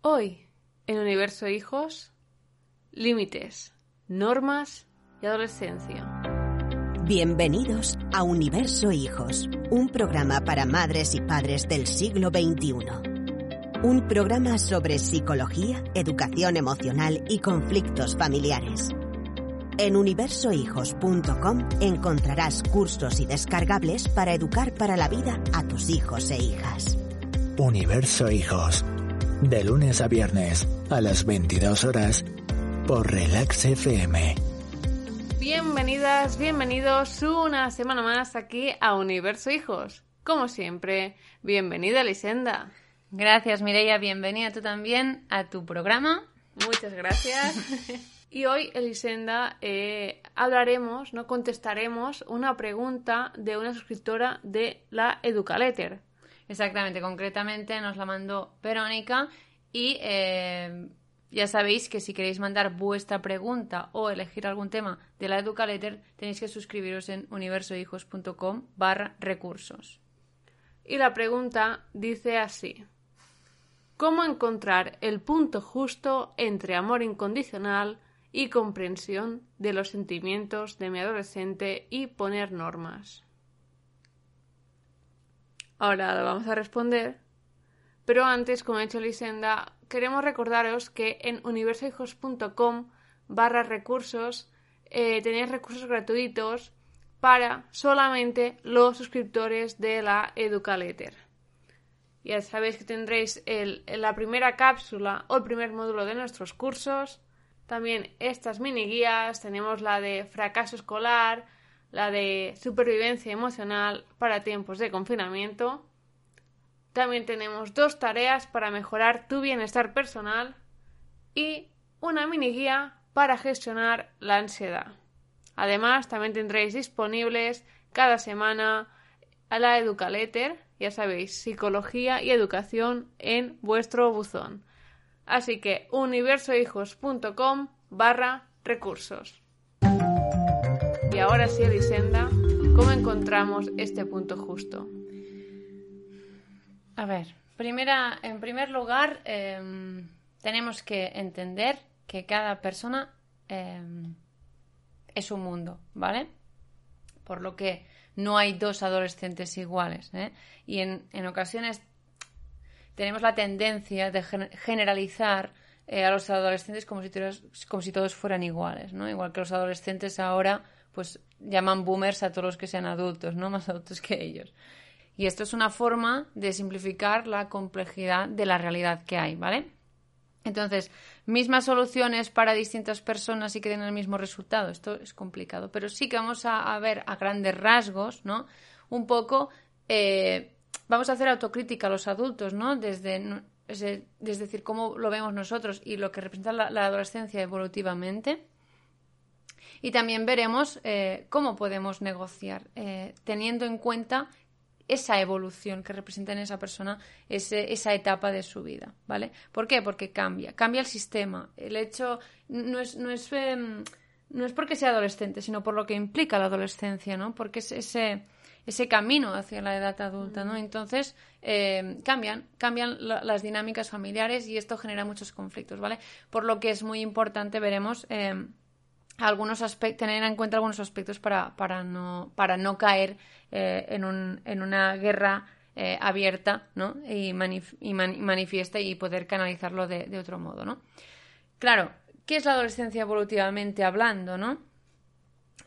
Hoy, en Universo Hijos, límites, normas y adolescencia. Bienvenidos a Universo Hijos, un programa para madres y padres del siglo XXI. Un programa sobre psicología, educación emocional y conflictos familiares. En universohijos.com encontrarás cursos y descargables para educar para la vida a tus hijos e hijas. Universo Hijos. De lunes a viernes a las 22 horas por Relax FM. Bienvenidas, bienvenidos una semana más aquí a Universo Hijos. Como siempre, bienvenida Lisenda. Gracias Mireia, bienvenida tú también a tu programa. Muchas gracias. y hoy, Elisenda, eh, hablaremos, no contestaremos una pregunta de una suscriptora de la Educaletter. Exactamente, concretamente nos la mandó Verónica y eh, ya sabéis que si queréis mandar vuestra pregunta o elegir algún tema de la Educaletter tenéis que suscribiros en universohijos.com barra recursos. Y la pregunta dice así. ¿Cómo encontrar el punto justo entre amor incondicional y comprensión de los sentimientos de mi adolescente y poner normas? Ahora lo vamos a responder. Pero antes, como ha dicho Lisenda, queremos recordaros que en universohijos.com barra recursos eh, tenéis recursos gratuitos para solamente los suscriptores de la Educaletter. Ya sabéis que tendréis la primera cápsula o el primer módulo de nuestros cursos. También estas mini guías. Tenemos la de fracaso escolar, la de supervivencia emocional para tiempos de confinamiento. También tenemos dos tareas para mejorar tu bienestar personal y una mini guía para gestionar la ansiedad. Además, también tendréis disponibles cada semana a la Educaletter, ya sabéis, psicología y educación en vuestro buzón. Así que universohijos.com barra recursos. Y ahora sí, Elisenda, ¿cómo encontramos este punto justo? A ver, primera, en primer lugar, em, tenemos que entender que cada persona em, es un mundo, ¿vale? Por lo que no hay dos adolescentes iguales. ¿eh? Y en, en, ocasiones tenemos la tendencia de generalizar eh, a los adolescentes como si, todos, como si todos fueran iguales, ¿no? Igual que los adolescentes ahora pues llaman boomers a todos los que sean adultos, ¿no? Más adultos que ellos. Y esto es una forma de simplificar la complejidad de la realidad que hay, ¿vale? Entonces, mismas soluciones para distintas personas y que den el mismo resultado. Esto es complicado, pero sí que vamos a, ver a grandes rasgos, ¿no? Un poco, eh, vamos a hacer autocrítica a los adultos, ¿no? Desde, es, decir, cómo lo vemos nosotros y lo que representa la adolescencia evolutivamente. Y también veremos eh, cómo podemos negociar, eh, teniendo en cuenta esa evolución que representa en esa persona esa etapa de su vida, ¿vale? ¿Por qué? Porque cambia, cambia el sistema. El hecho no es, no es, em, no es porque sea adolescente, sino por lo que implica la adolescencia, ¿no? Porque es ese, ese camino hacia la edad adulta, ¿no? Entonces, em, cambian, cambian las dinámicas familiares y esto genera muchos conflictos, ¿vale? Por lo que es muy importante, veremos, em, algunos aspectos, tener en cuenta algunos aspectos para, para, no, para no caer eh, en, un, en una guerra eh, abierta ¿no? y, manifiesta y poder canalizarlo de, otro modo. ¿no? Claro, ¿qué es la adolescencia evolutivamente hablando? ¿no?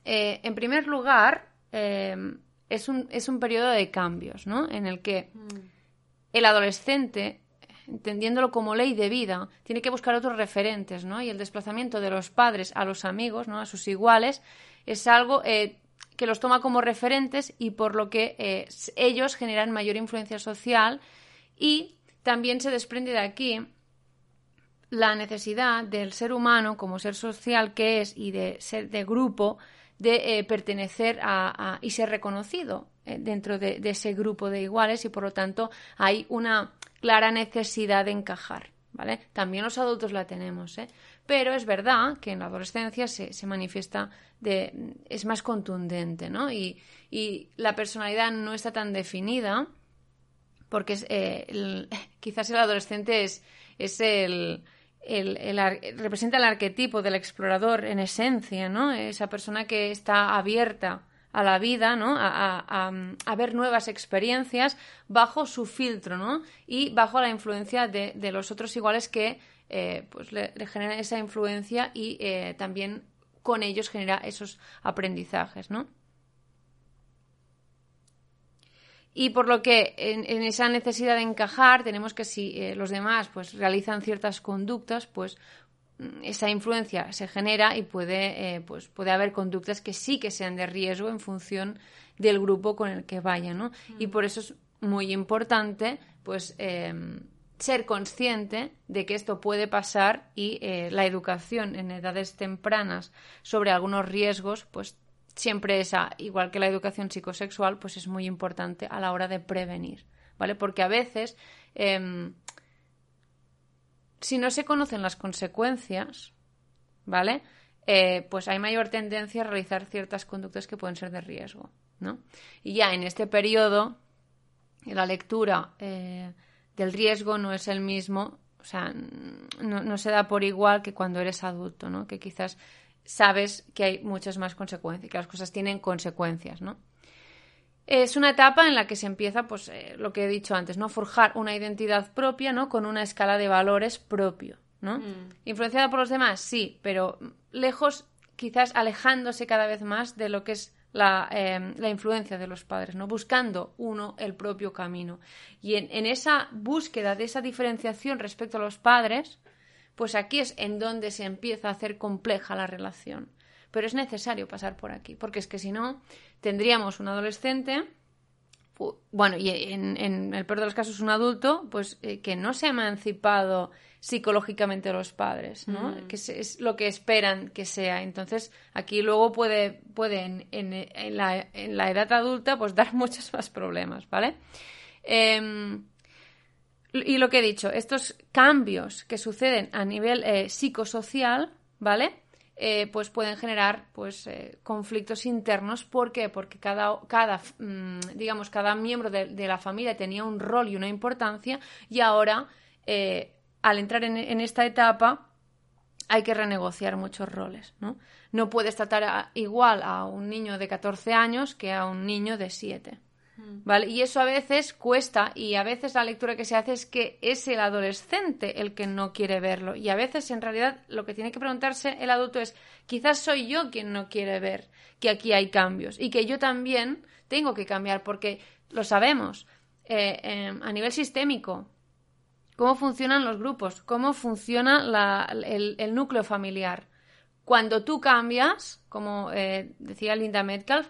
Eh, en primer lugar, es, un, es un periodo de cambios ¿no? en el que mm. el adolescente entendiéndolo como ley de vida, tiene que buscar otros referentes, ¿no? Y el desplazamiento de los padres a los amigos, ¿no? A sus iguales, es algo eh, que los toma como referentes y por lo que eh, ellos generan mayor influencia social y también se desprende de aquí la necesidad del ser humano como ser social que es y de ser de grupo, de eh, pertenecer a, y ser reconocido dentro de, ese grupo de iguales y por lo tanto hay una clara necesidad de encajar. ¿Vale? También los adultos la tenemos, ¿eh? pero es verdad que en la adolescencia se, se manifiesta de, es más contundente, ¿no? Y, y, la personalidad no está tan definida porque es, el, quizás el adolescente es, es el, representa el arquetipo del explorador en esencia, ¿no? Esa persona que está abierta a la vida, ¿no? A, ver nuevas experiencias bajo su filtro, ¿no? Y bajo la influencia de, los otros iguales que eh, pues le, generan esa influencia y eh, también con ellos genera esos aprendizajes, ¿no? Y por lo que en, esa necesidad de encajar, tenemos que si eh, los demás pues realizan ciertas conductas, pues esa influencia se genera y puede, eh, pues, puede haber conductas que sí que sean de riesgo en función del grupo con el que vayan, ¿no? Y por eso es muy importante, pues, em, ser consciente de que esto puede pasar y eh, la educación en edades tempranas sobre algunos riesgos, pues siempre esa, igual que la educación psicosexual, pues es muy importante a la hora de prevenir, ¿vale? Porque a veces, em, si no se conocen las consecuencias, ¿vale? Eh, pues hay mayor tendencia a realizar ciertas conductas que pueden ser de riesgo, ¿no? Y ya en este periodo, la lectura eh, del riesgo no es el mismo, o sea, no, no se da por igual que cuando eres adulto, ¿no? Que quizás sabes que hay muchas más consecuencias, que las cosas tienen consecuencias, ¿no? Es una etapa en la que se empieza, pues, eh, lo que he dicho antes, ¿no? Forjar una identidad propia, ¿no? Con una escala de valores propio, ¿no? Mm. Influenciada por los demás, sí, pero lejos, quizás alejándose cada vez más de lo que es la, em, influencia de los padres, ¿no? Buscando uno el propio camino. Y en esa búsqueda de esa diferenciación respecto a los padres, pues aquí es en donde se empieza a hacer compleja la relación. Pero es necesario pasar por aquí, porque es que si no, tendríamos un adolescente, bueno, y en, el peor de los casos un adulto, pues eh, que no se ha emancipado psicológicamente los padres, ¿no? Mm. Que es, lo que esperan que sea. Entonces, aquí luego puede, puede en, la, en la edad adulta, pues dar muchos más problemas, ¿vale? Eh, y lo que he dicho, estos cambios que suceden a nivel eh, psicosocial, ¿vale? Eh, pues pueden generar pues eh, conflictos internos. ¿Por qué? Porque cada, cada mm, digamos, cada miembro de, la familia tenía un rol y una importancia y ahora, al entrar en, en, esta etapa, hay que renegociar muchos roles, ¿no? No puedes tratar igual a un niño de 14 años que a un niño de 7. Y eso a veces cuesta y a veces la lectura que se hace es que es el adolescente el que no quiere verlo. Y a veces en realidad lo que tiene que preguntarse el adulto es quizás soy yo quien no quiere ver que aquí hay cambios y que yo también tengo que cambiar porque lo sabemos eh, em, a nivel sistémico cómo funcionan los grupos, cómo funciona el, núcleo familiar. Cuando tú cambias, como eh, decía Linda Metcalf,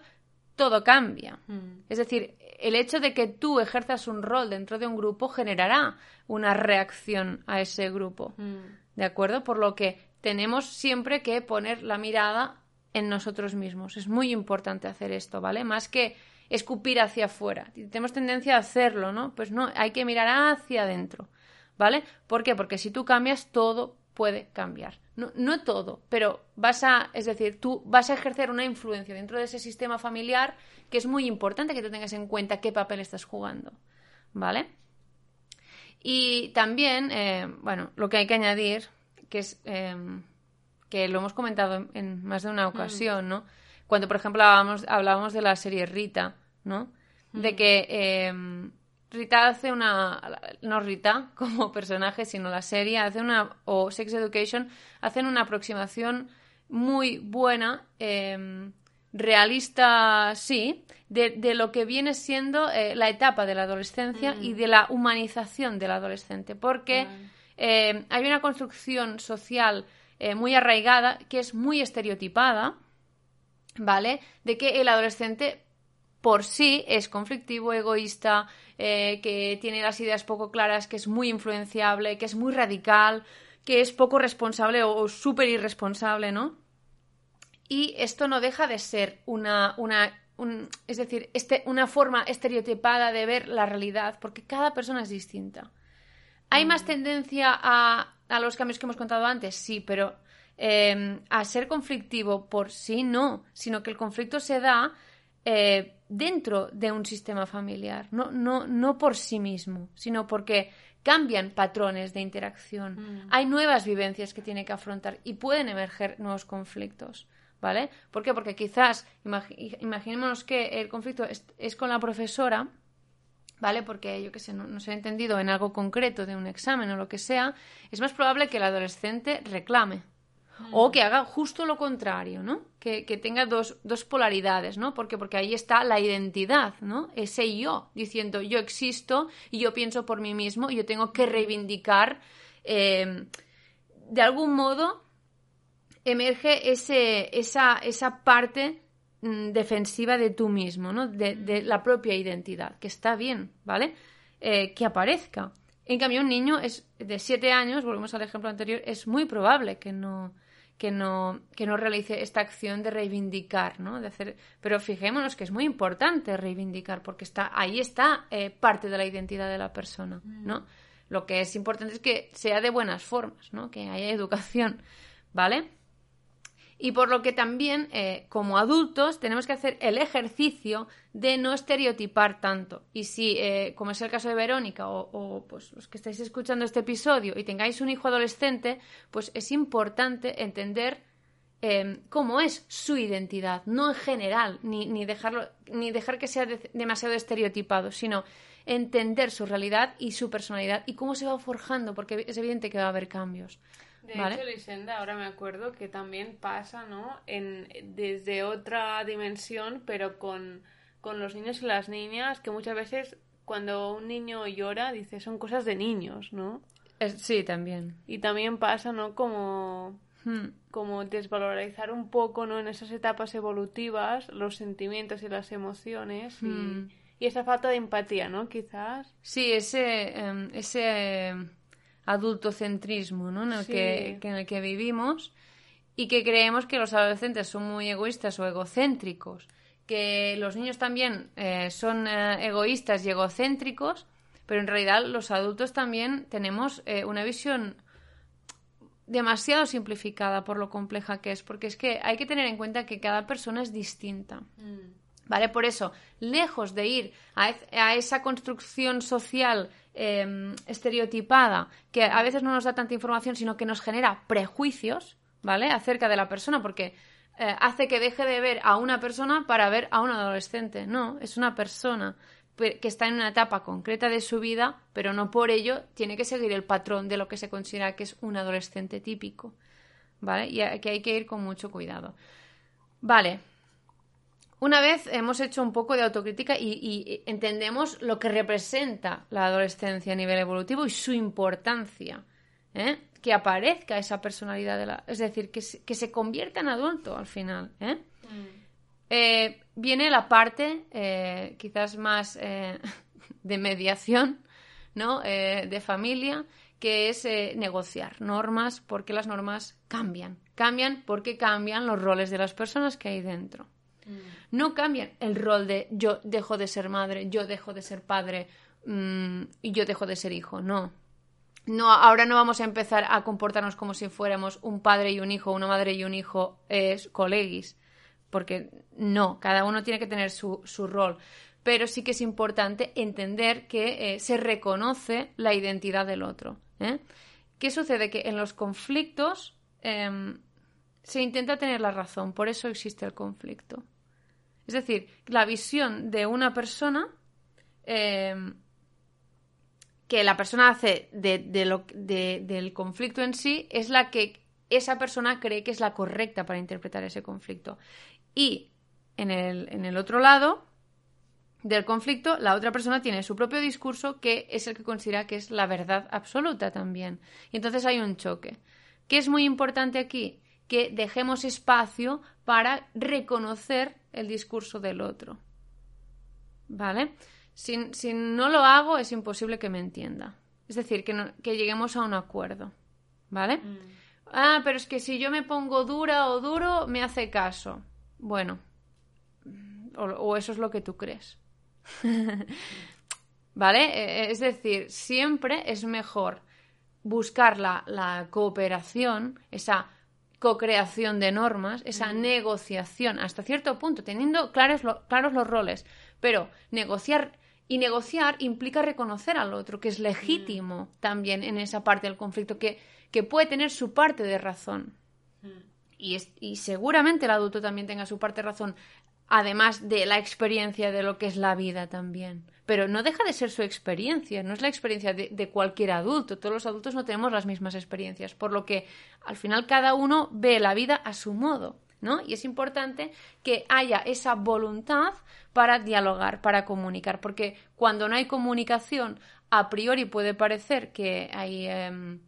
todo cambia. Mm. Es decir, el hecho de que tú ejerzas un rol dentro de un grupo generará una reacción a ese grupo. Mm. ¿De acuerdo? Por lo que tenemos siempre que poner la mirada en nosotros mismos. Es muy importante hacer esto, ¿vale? Más que escupir hacia afuera. Tenemos tendencia a hacerlo, ¿no? Pues no, hay que mirar hacia adentro, ¿vale? ¿Por qué? Porque si tú cambias, todo puede cambiar. No, no, todo, pero vas a, es decir, tú vas a ejercer una influencia dentro de ese sistema familiar que es muy importante que tú tengas en cuenta qué papel estás jugando, ¿vale? Y también, eh, bueno, lo que hay que añadir, que es em, que lo hemos comentado en, más de una mm. ocasión, ¿no? Cuando, por ejemplo, hablábamos, hablábamos de la serie Rita, ¿no? De mm. que em, Rita hace una. No Rita como personaje, sino la serie, hace una. o Sex Education, hacen una aproximación muy buena, em, realista, sí, de, lo que viene siendo eh, la etapa de la adolescencia y mm. de la humanización del adolescente. Porque em, hay una construcción social eh, muy arraigada que es muy estereotipada, ¿vale? De que el adolescente por sí es conflictivo, egoísta, eh, que tiene las ideas poco claras, que es muy influenciable, que es muy radical, que es poco responsable o, súper irresponsable, ¿no? Y esto no deja de ser una, una es decir, este, una forma estereotipada de ver la realidad, porque cada persona es distinta. ¿Hay más mm. tendencia a, a los cambios que hemos contado antes? Sí, pero Em, a ser conflictivo por sí no, sino que el conflicto se da eh, dentro de un sistema familiar, no, no, no por sí mismo, sino porque cambian patrones de interacción, mm. hay nuevas vivencias que tiene que afrontar y pueden emerger nuevos conflictos. ¿Vale? ¿Por qué? Porque quizás, imaginémonos que el conflicto es, con la profesora, ¿vale? Porque yo que sé, no, no, se ha entendido en algo concreto de un examen o lo que sea, es más probable que el adolescente reclame, o que haga justo lo contrario, ¿no? Que, tenga dos, dos, polaridades, ¿no? Porque, porque ahí está la identidad, ¿no? Ese yo, diciendo yo existo y yo pienso por mí mismo y yo tengo que reivindicar. Em, de algún modo emerge ese, esa, esa parte mm, defensiva de tú mismo, ¿no? De, la propia identidad, que está bien, ¿vale? Eh, que aparezca. En cambio, un niño es de siete años, volvemos al ejemplo anterior, es muy probable que no, que no, que no realice esta acción de reivindicar, ¿no? De hacer... Pero fijémonos que es muy importante reivindicar, porque está, ahí está eh, parte de la identidad de la persona, ¿no? Mm. Lo que es importante es que sea de buenas formas, ¿no? Que haya educación, ¿vale? Y por lo que también eh, como adultos tenemos que hacer el ejercicio de no estereotipar tanto. Y si, eh, como es el caso de Verónica o, pues, los que estáis escuchando este episodio y tengáis un hijo adolescente, pues es importante entender em, cómo es su identidad, no en general, ni, ni dejarlo, ni dejar que sea demasiado estereotipado, sino entender su realidad y su personalidad y cómo se va forjando, porque es evidente que va a haber cambios. De hecho, Lisenda, ahora me acuerdo que también pasa, ¿no? En, desde otra dimensión, pero con, con los niños y las niñas, que muchas veces cuando un niño llora, dice, son cosas de niños, ¿no? sí, también. Y también pasa, ¿no? Como, hmm. como desvalorizar un poco, ¿no? En esas etapas evolutivas, los sentimientos y las emociones y, hmm. y esa falta de empatía, ¿no? Quizás. Sí, ese, em, ese adultocentrismo ¿no? en, el que, en el que vivimos y que creemos que los adolescentes son muy egoístas o egocéntricos, que los niños también eh, son eh, egoístas y egocéntricos, pero en realidad los adultos también tenemos eh, una visión demasiado simplificada por lo compleja que es, porque es que hay que tener en cuenta que cada persona es distinta. Mm. ¿Vale? Por eso, lejos de ir a, esa construcción social em, estereotipada, que a veces no nos da tanta información, sino que nos genera prejuicios, ¿vale? Acerca de la persona, porque eh, hace que deje de ver a una persona para ver a un adolescente. No, es una persona que está en una etapa concreta de su vida, pero no por ello tiene que seguir el patrón de lo que se considera que es un adolescente típico. ¿Vale? Y que hay que ir con mucho cuidado. Vale, una vez hemos hecho un poco de autocrítica y, entendemos lo que representa la adolescencia a nivel evolutivo y su importancia, ¿eh? que aparezca esa personalidad de la... Es decir, que se, que se convierta en adulto al final. ¿eh? Mm. Eh, viene la parte quizás más de mediación, ¿no? de familia, que es negociar normas porque las normas cambian. Cambian porque cambian los roles de las personas que hay dentro. No cambian el rol de yo dejo de ser madre, yo dejo de ser padre mm, y yo dejo de ser hijo. No. No, ahora no vamos a empezar a comportarnos como si fuéramos un padre y un hijo, una madre y un hijo es colegis. Porque no, cada uno tiene que tener su, rol. Pero sí que es importante entender que eh, se reconoce la identidad del otro. ¿eh? ¿Qué sucede? Que en los conflictos em, se intenta tener la razón, por eso existe el conflicto. Es decir, la visión de una persona em, que la persona hace de, del conflicto en sí es la que esa persona cree que es la correcta para interpretar ese conflicto. Y en el, en el otro lado del conflicto, la otra persona tiene su propio discurso que es el que considera que es la verdad absoluta también. Y entonces hay un choque. ¿Qué es muy importante aquí? Que dejemos espacio para reconocer el discurso del otro. ¿vale? Si, si no lo hago, es imposible que me entienda. Es decir, que, no- que lleguemos a un acuerdo, ¿vale? Ah, pero es que si yo me pongo dura o duro, me hace caso. Bueno, o, o eso es lo que tú crees. ¿Vale? Eh, Es decir, siempre es mejor buscar la, la cooperación, esa co-creación de normas, esa negociación hasta cierto punto, teniendo claros, lo- claros los roles, pero negociar y negociar implica reconocer al otro, que es legítimo también en esa parte del conflicto, que, que puede tener su parte de razón. Y, es- y seguramente el adulto también tenga su parte de razón, además de la experiencia de lo que es la vida también. Pero no deja de ser su experiencia, no es la experiencia de, cualquier adulto. Todos los adultos no tenemos las mismas experiencias, por lo que al final cada uno ve la vida a su modo. ¿no? Y es importante que haya esa voluntad para dialogar, para comunicar, porque cuando no hay comunicación, a priori puede parecer que hay em,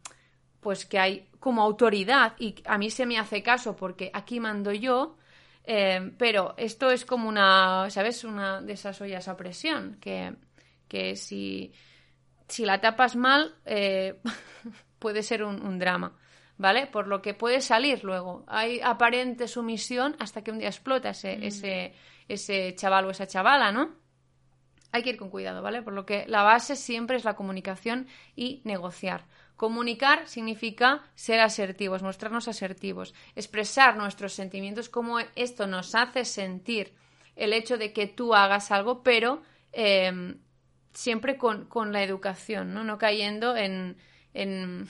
pues que hay como autoridad y a mí se me hace caso porque aquí mando yo, eh, pero esto es como una, ¿sabes? Una de esas ollas a presión, que, que si, si la tapas mal eh, puede ser un, un drama, ¿vale? Por lo que puede salir luego. Hay aparente sumisión hasta que un día explota ese, ese, ese chaval o esa chavala, ¿no? hay que ir con cuidado, ¿vale? Por lo que la base siempre es la comunicación y negociar. Comunicar significa ser asertivos, mostrarnos asertivos, expresar nuestros sentimientos, como esto nos hace sentir el hecho de que tú hagas algo, pero eh, siempre con, con la educación, ¿no? No cayendo en, en,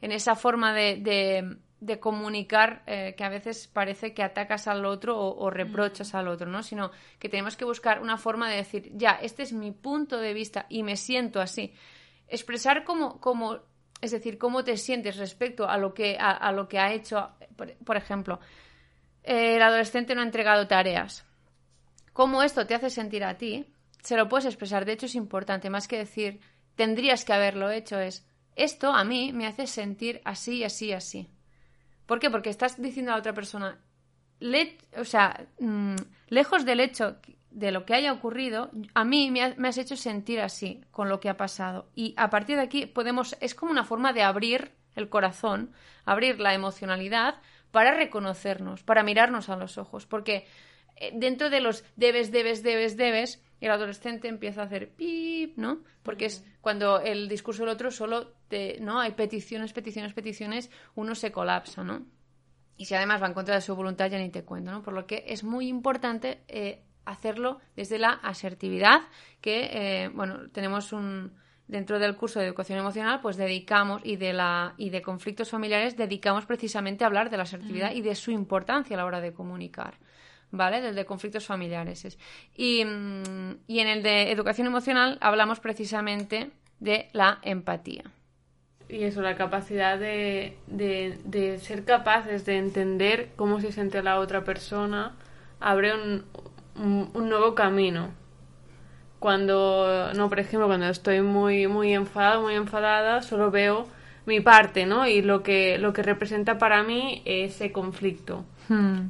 en esa forma de, de, de comunicar eh, que a veces parece que atacas al otro o, o reprochas al otro, ¿no? Sino que tenemos que buscar una forma de decir, ya, este es mi punto de vista y me siento así. Expresar como, como es decir, cómo te sientes respecto a lo que, a, lo que ha hecho, por, ejemplo, el adolescente no ha entregado tareas. ¿Cómo esto te hace sentir a ti? Se lo puedes expresar. De hecho, es importante. Más que decir, tendrías que haberlo hecho, es, esto a mí me hace sentir así, así, así. ¿Por qué? Porque estás diciendo a otra persona, o sea, mmm, lejos del hecho de lo que haya ocurrido, a mí me, ha, me, has hecho sentir así con lo que ha pasado. Y a partir de aquí podemos, es como una forma de abrir el corazón, abrir la emocionalidad para reconocernos, para mirarnos a los ojos. Porque dentro de los debes, debes, debes, debes, el adolescente empieza a hacer pip, ¿no? Porque es cuando el discurso del otro solo te, ¿no? Hay peticiones, peticiones, peticiones, uno se colapsa, ¿no? Y si además va en contra de su voluntad, ya ni te cuento, ¿no? Por lo que es muy importante eh, hacerlo desde la asertividad, que, eh, bueno, tenemos un... Dentro del curso de educación emocional, pues dedicamos, y de, la, y de conflictos familiares, dedicamos precisamente a hablar de la asertividad mm. y de su importancia a la hora de comunicar. ¿vale? Del de conflictos familiares. Y, y, en el de educación emocional hablamos precisamente de la empatía. Y eso, la capacidad de, de, de ser capaces de entender cómo se siente la otra persona, abre un, un, un, nuevo camino. Cuando, no, por ejemplo, cuando estoy muy, muy enfadado, muy enfadada, solo veo mi parte, ¿no? Y lo que, lo que representa para mí ese conflicto. Hmm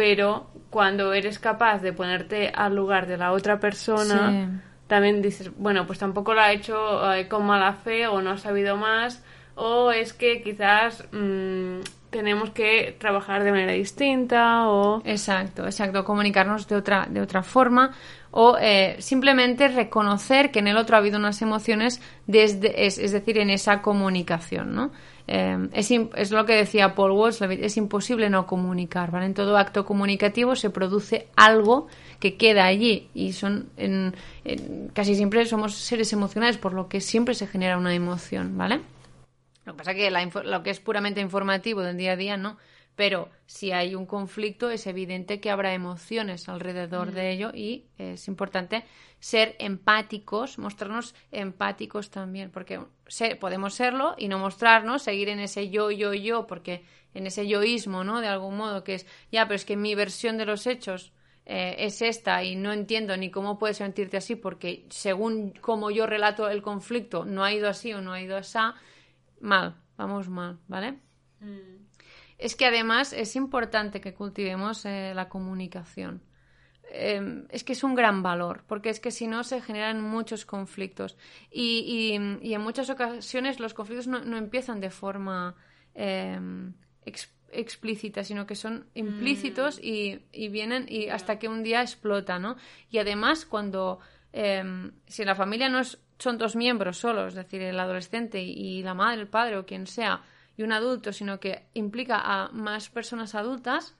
pero cuando eres capaz de ponerte al lugar de la otra persona, sí. también dices, bueno, pues tampoco lo ha hecho eh, con mala fe o no ha sabido más, o es que quizás mmm, tenemos que trabajar de manera distinta o... Exacto, exacto, comunicarnos de otra, de otra forma o eh, simplemente reconocer que en el otro ha habido unas emociones desde, es, es decir, en esa comunicación, ¿no? Eh, es, es, lo que decía Paul Walsh, es imposible no comunicar, ¿vale? En todo acto comunicativo se produce algo que queda allí y son en, en, casi siempre somos seres emocionales, por lo que siempre se genera una emoción, ¿vale? Lo que pasa es que la, lo que es puramente informativo del día a día, no. Pero si hay un conflicto, es evidente que habrá emociones alrededor mm. de ello y es importante ser empáticos, mostrarnos empáticos también, porque se, podemos serlo y no mostrarnos, seguir en ese yo, yo, yo, porque en ese yoísmo, ¿no? De algún modo, que es, ya, pero es que mi versión de los hechos eh, es esta y no entiendo ni cómo puedes sentirte así, porque según como yo relato el conflicto, no ha ido así o no ha ido así, mal, vamos mal, ¿vale? Mm. Es que además es importante que cultivemos eh, la comunicación. em, es que es un gran valor, porque es que si no se generan muchos conflictos. Y, y, en muchas ocasiones los conflictos no, no empiezan de forma em, explícita, sino que son implícitos mm. y, y, vienen y hasta que un día explota, ¿no? Y además cuando em, si la familia no son dos miembros solos, es decir, el adolescente y la madre, el padre o quien sea, y un adulto, sino que implica a más personas adultas,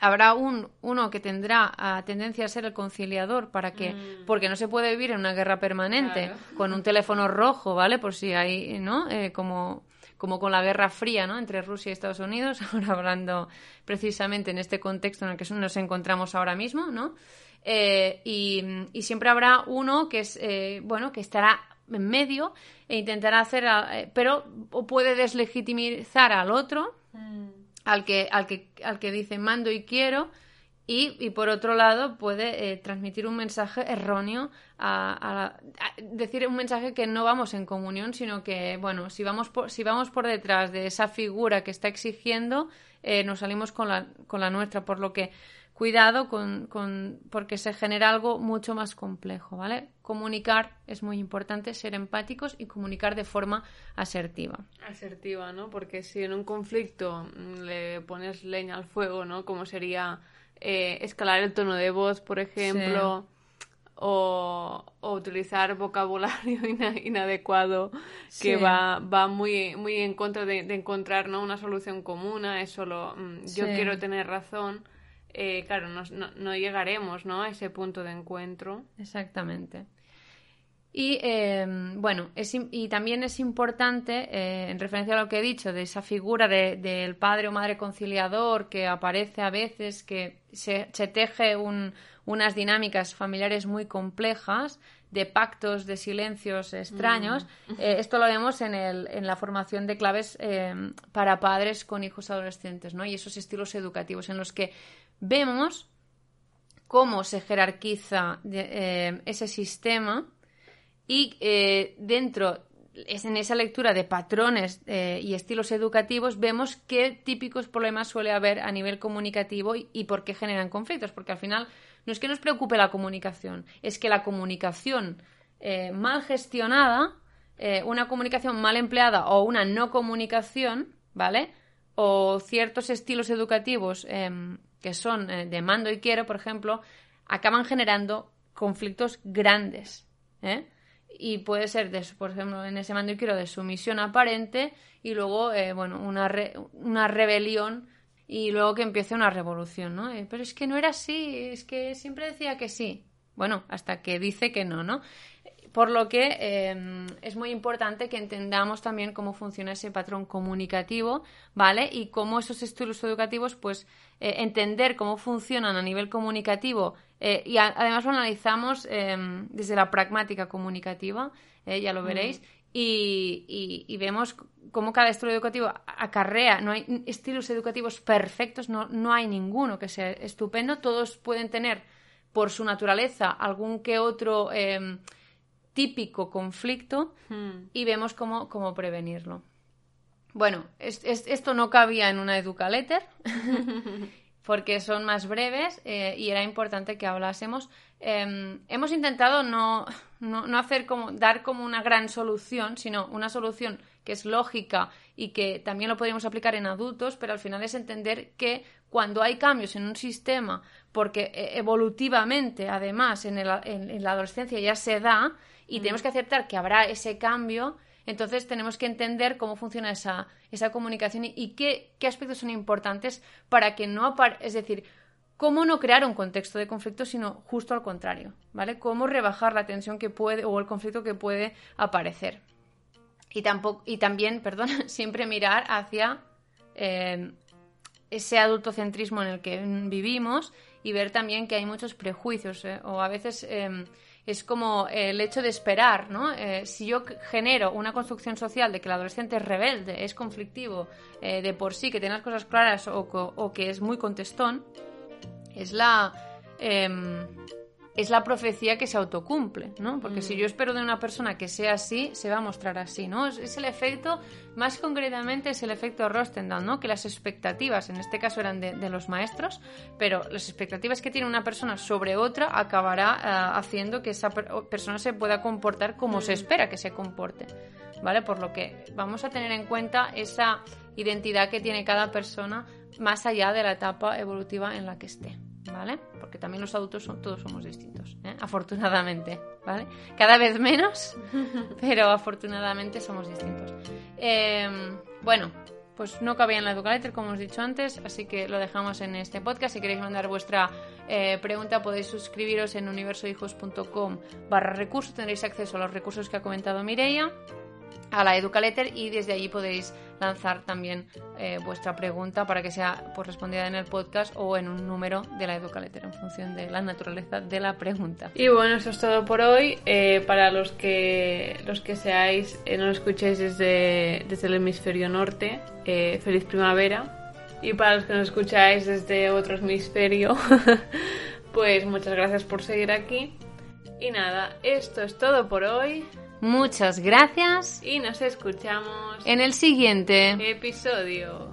habrá un, uno que tendrá a tendencia a ser el conciliador para que, mm. porque no se puede vivir en una guerra permanente con un teléfono rojo, ¿vale? Por si hay, ¿no? Eh, como, como con la Guerra Fría, ¿no? Entre Rusia y Estados Unidos, ahora hablando precisamente en este contexto en el que nos encontramos ahora mismo, ¿no? Eh, y, y, siempre habrá uno que es, eh, bueno, que estará en medio e intentará hacer, eh, pero o puede deslegitimizar al otro, mm. al, que, al, que, al que dice mando y quiero, y, y por otro lado puede eh, transmitir un mensaje erróneo, a, decir un mensaje que no vamos en comunión, sino que, bueno, si vamos por, si vamos por detrás de esa figura que está exigiendo, eh, nos salimos con la, con la nuestra, por lo que cuidado con, con, porque se genera algo mucho más complejo, ¿vale? Comunicar es muy importante, ser empáticos y comunicar de forma asertiva. Asertiva, ¿no? Porque si en un conflicto mm, le pones leña al fuego, ¿no? Como sería eh, escalar el tono de voz, por ejemplo, o, utilizar vocabulario inadecuado que va, va muy, muy en contra de, encontrar ¿no? una solución común, es solo mm, yo quiero tener razón eh, claro, no, no, llegaremos ¿no? a ese punto de encuentro. Exactamente. Y em, bueno, es, y también es importante, eh, en referencia a lo que he dicho, de esa figura del padre o madre conciliador que aparece a veces, que se, teje unas dinámicas familiares muy complejas, de pactos, de silencios extraños. Mm. Eh, esto lo vemos en, el, en la formación de claves em, para padres con hijos adolescentes, ¿no? Y esos estilos educativos en los que vemos cómo se jerarquiza eh, ese sistema y eh, dentro es en esa lectura de patrones eh, y estilos educativos vemos qué típicos problemas suele haber a nivel comunicativo y, por qué generan conflictos, porque al final no es que nos preocupe la comunicación, es que la comunicación mal gestionada, una comunicación mal empleada o una no comunicación, ¿vale? O ciertos estilos educativos em, que son eh, de mando y quiero, por ejemplo, acaban generando conflictos grandes. ¿eh? Y puede ser, de, por ejemplo, en ese mando quiero de sumisión aparente y luego, eh, bueno, una, una rebelión y luego que empiece una revolución, ¿no? pero es que no era así, es que siempre decía que sí. Bueno, hasta que dice que no, ¿no? Por lo que em, es muy importante que entendamos también cómo funciona ese patrón comunicativo, ¿vale? Y cómo esos estilos educativos, pues, eh, entender cómo funcionan a nivel comunicativo eh, y además lo analizamos em, desde la pragmática comunicativa, eh, ya lo veréis, y, y, vemos cómo cada estilo educativo acarrea, no hay estilos educativos perfectos, no, no hay ninguno que sea estupendo, todos pueden tener por su naturaleza algún que otro em, típico conflicto hmm. y vemos cómo, cómo prevenirlo. Bueno, esto no cabía en una educaletter porque son más breves eh, y era importante que hablásemos. Em, hemos intentado no, no, hacer como, dar como una gran solución, sino una solución que es lógica y que también lo podríamos aplicar en adultos, pero al final es entender que cuando hay cambios en un sistema, porque eh, evolutivamente, además, en, en la adolescencia ya se da, y tenemos que aceptar que habrá ese cambio, entonces tenemos que entender cómo funciona esa, esa comunicación y, qué, qué, aspectos son importantes para que no es decir, cómo no crear un contexto de conflicto, sino justo al contrario, ¿vale? Cómo rebajar la tensión que puede o el conflicto que puede aparecer. Y, tampoco, y también, perdón, siempre mirar hacia eh, ese adultocentrismo en el que vivimos y ver también que hay muchos prejuicios ¿eh? o a veces em, es como el hecho de esperar, ¿no? Eh, si yo genero una construcción social de que el adolescente es rebelde, es conflictivo, eh, de por sí, que tiene las cosas claras o, que es muy contestón, es la... Em, es la profecía que se autocumple, ¿no? Porque si yo espero de una persona que sea así, se va a mostrar así, ¿no? Es, el efecto, más concretamente es el efecto Rostendal, ¿no? Que las expectativas, en este caso eran de, los maestros, pero las expectativas que tiene una persona sobre otra acabará eh, haciendo que esa persona se pueda comportar como se espera que se comporte, ¿vale? Por lo que vamos a tener en cuenta esa identidad que tiene cada persona más allá de la etapa evolutiva en la que esté. ¿vale? Porque también los adultos son, todos somos distintos, ¿eh? afortunadamente, ¿vale? Cada vez menos, pero afortunadamente somos distintos. Em, bueno, pues no cabía en la Educaletter, como os he dicho antes, así que lo dejamos en este podcast. Si queréis mandar vuestra eh, pregunta, podéis suscribiros en universohijos.com barra recursos, tendréis acceso a los recursos que ha comentado Mireia a la Educaletter y desde allí podéis lanzar también eh, vuestra pregunta para que sea respondida en el podcast o en un número de la Educaletter en función de la naturaleza de la pregunta. Y bueno, eso es todo por hoy. Eh, para los que los que seáis, eh, no lo escuchéis desde, desde el hemisferio norte, feliz primavera. Y para los que nos escucháis desde otro hemisferio, pues muchas gracias por seguir aquí. Y nada, esto es todo por hoy. Muchas gracias. Y nos escuchamos en el siguiente episodio.